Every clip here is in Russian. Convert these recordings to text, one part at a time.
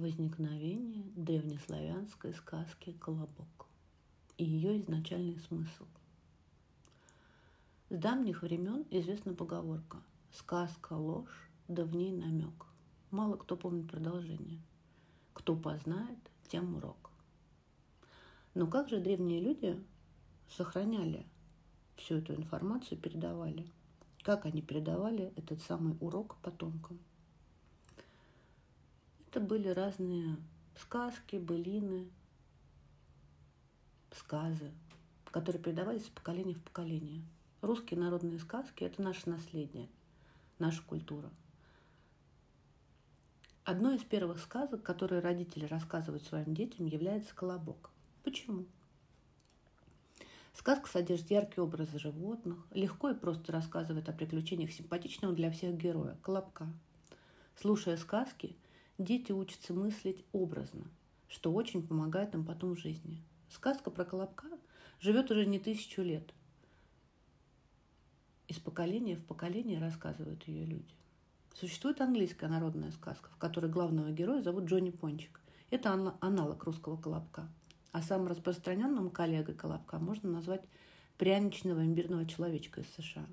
возникновение древнеславянской сказки «Колобок» и ее изначальный смысл. С давних времен известна поговорка «сказка – ложь, да в ней намек». Мало кто помнит продолжение. Кто познает, тем урок. Но как же древние люди сохраняли всю эту информацию, передавали? Как они передавали этот самый урок потомкам? Это были разные сказки, былины, сказы, которые передавались из поколения в поколение. Русские народные сказки – это наше наследие, наша культура. Одной из первых сказок, которые родители рассказывают своим детям, является «Колобок». Почему? Сказка содержит яркие образы животных, легко и просто рассказывает о приключениях симпатичного для всех героя – Колобка. Слушая сказки – Дети учатся мыслить образно, что очень помогает им потом в жизни. Сказка про Колобка живет уже не тысячу лет. Из поколения в поколение рассказывают ее люди. Существует английская народная сказка, в которой главного героя зовут Джонни Пончик. Это аналог русского колобка. А самым распространенным коллегой колобка можно назвать пряничного имбирного человечка из США.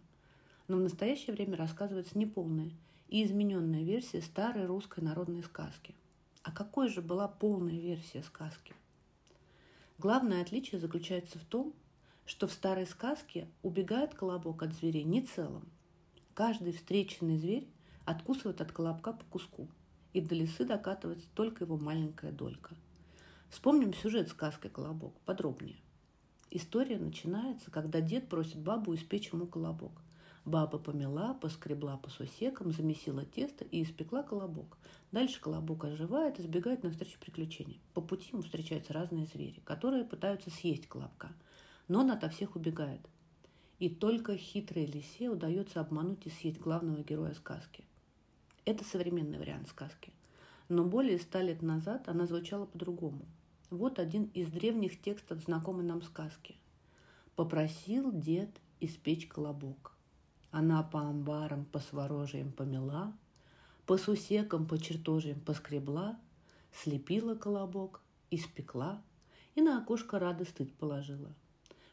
Но в настоящее время рассказывается неполная и измененная версия старой русской народной сказки. А какой же была полная версия сказки? Главное отличие заключается в том, что в старой сказке убегает колобок от зверей не целым. Каждый встреченный зверь откусывает от колобка по куску, и до лесы докатывается только его маленькая долька. Вспомним сюжет сказки «Колобок» подробнее. История начинается, когда дед просит бабу испечь ему колобок. Баба помела, поскребла по сусекам, замесила тесто и испекла колобок. Дальше колобок оживает и сбегает навстречу приключениям. По пути ему встречаются разные звери, которые пытаются съесть колобка, но он ото всех убегает. И только хитрой лисе удается обмануть и съесть главного героя сказки. Это современный вариант сказки. Но более ста лет назад она звучала по-другому. Вот один из древних текстов знакомой нам сказки. «Попросил дед испечь колобок. Она по амбарам, по сворожиям помела, По сусекам, по чертожиям поскребла, Слепила колобок, испекла И на окошко рады стыд положила.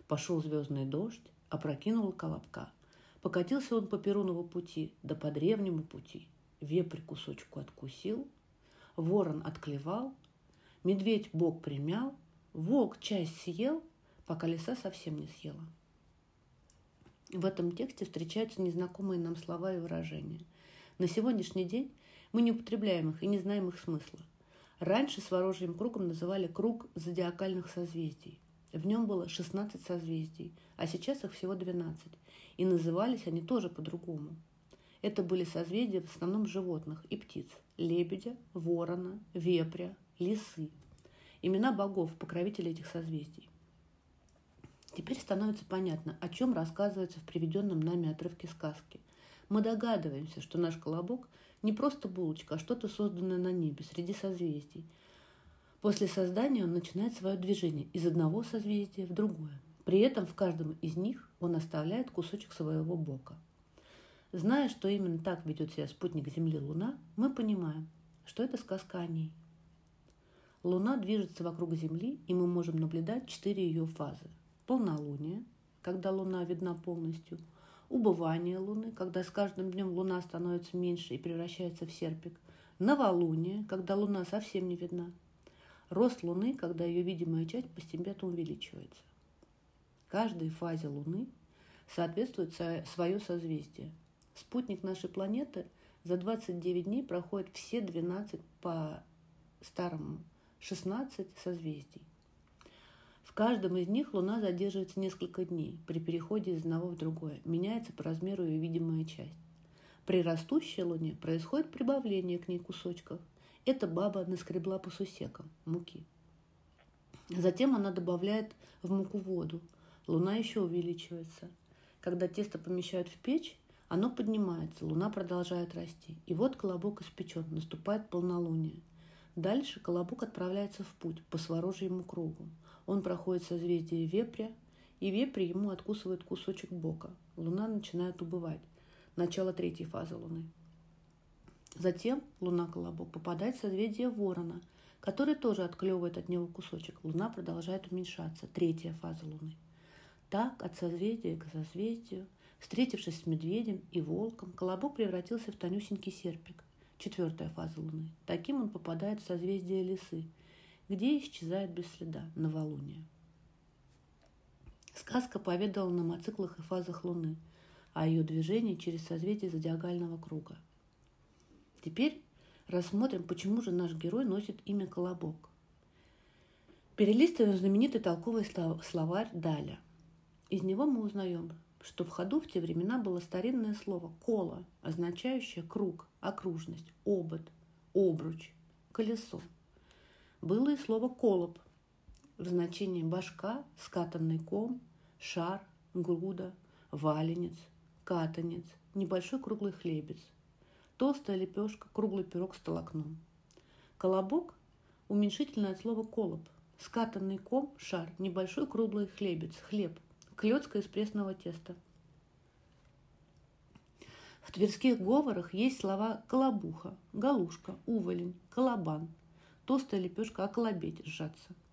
Пошел звездный дождь, опрокинул колобка. Покатился он по Перунову пути, да по древнему пути. Вепрь кусочку откусил, ворон отклевал, медведь бок примял, волк часть съел, пока лиса совсем не съела. В этом тексте встречаются незнакомые нам слова и выражения. На сегодняшний день мы не употребляем их и не знаем их смысла. Раньше сворожьим кругом называли круг зодиакальных созвездий. В нем было 16 созвездий, а сейчас их всего 12. И назывались они тоже по-другому. Это были созвездия в основном животных и птиц – лебедя, ворона, вепря, лисы. Имена богов, покровителей этих созвездий. Теперь становится понятно, о чем рассказывается в приведенном нами отрывке сказки. Мы догадываемся, что наш колобок не просто булочка, а что-то созданное на небе, среди созвездий. После создания он начинает свое движение из одного созвездия в другое. При этом в каждом из них он оставляет кусочек своего бока. Зная, что именно так ведет себя спутник Земли Луна, мы понимаем, что это сказка о ней. Луна движется вокруг Земли, и мы можем наблюдать четыре ее фазы – полнолуние, когда Луна видна полностью, убывание Луны, когда с каждым днем Луна становится меньше и превращается в серпик, новолуние, когда Луна совсем не видна, рост Луны, когда ее видимая часть постепенно увеличивается. Каждой фазе Луны соответствует свое созвездие. Спутник нашей планеты за 29 дней проходит все 12 по старому 16 созвездий. Каждом из них Луна задерживается несколько дней. При переходе из одного в другое меняется по размеру ее видимая часть. При растущей Луне происходит прибавление к ней кусочков. Эта баба наскребла по сусекам муки. Затем она добавляет в муку воду. Луна еще увеличивается. Когда тесто помещают в печь, оно поднимается, луна продолжает расти. И вот колобок испечен, наступает полнолуние. Дальше колобок отправляется в путь по сворожьему кругу. Он проходит созвездие вепря, и вепрь ему откусывает кусочек бока. Луна начинает убывать. Начало третьей фазы Луны. Затем луна-колобок попадает в созвездие ворона, который тоже отклевывает от него кусочек. Луна продолжает уменьшаться. Третья фаза Луны. Так, от созвездия к созвездию, встретившись с медведем и волком, колобок превратился в тонюсенький серпик. Четвертая фаза Луны. Таким он попадает в созвездие лисы, где исчезает без следа новолуние. Сказка поведала нам о циклах и фазах Луны, о ее движении через созвездие зодиагального круга. Теперь рассмотрим, почему же наш герой носит имя Колобок. Перелистываем знаменитый толковый словарь Даля. Из него мы узнаем, что в ходу в те времена было старинное слово «коло», означающее круг, окружность, обод, обруч, колесо. Было и слово «колоб», в значении башка, скатанный ком, шар, груда, валенец, катанец, небольшой круглый хлебец, толстая лепешка, круглый пирог с толокном. Колобок – уменьшительное от слова «колоб», скатанный ком, шар, небольшой круглый хлебец, хлеб, клетка из пресного теста. В тверских говорах есть слова «колобуха», «галушка», «уволень», «колобан», толстая лепешка, «околобеть», «сжаться –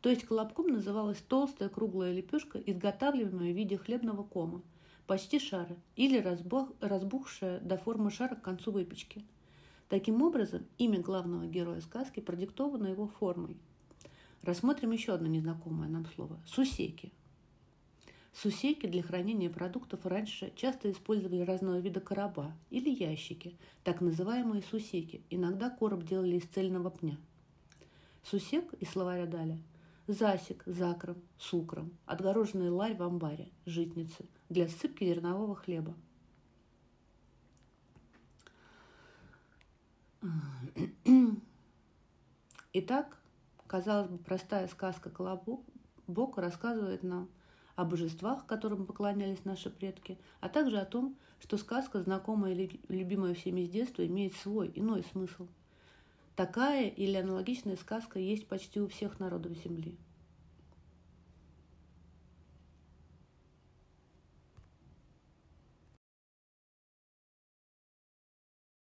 то есть колобком называлась толстая круглая лепешка, изготавливаемая в виде хлебного кома, почти шара, или разбух, разбухшая до формы шара к концу выпечки. Таким образом, имя главного героя сказки продиктовано его формой. Рассмотрим еще одно незнакомое нам слово – сусеки. Сусеки для хранения продуктов раньше часто использовали разного вида короба или ящики, так называемые сусеки. Иногда короб делали из цельного пня. Сусек из словаря Даля засек закром, сукром, отгороженный ларь в амбаре, житницы, для сыпки зернового хлеба. Итак, казалось бы, простая сказка «Колобок» рассказывает нам о божествах, которым поклонялись наши предки, а также о том, что сказка, знакомая и любимая всеми с детства, имеет свой иной смысл – Такая или аналогичная сказка есть почти у всех народов Земли.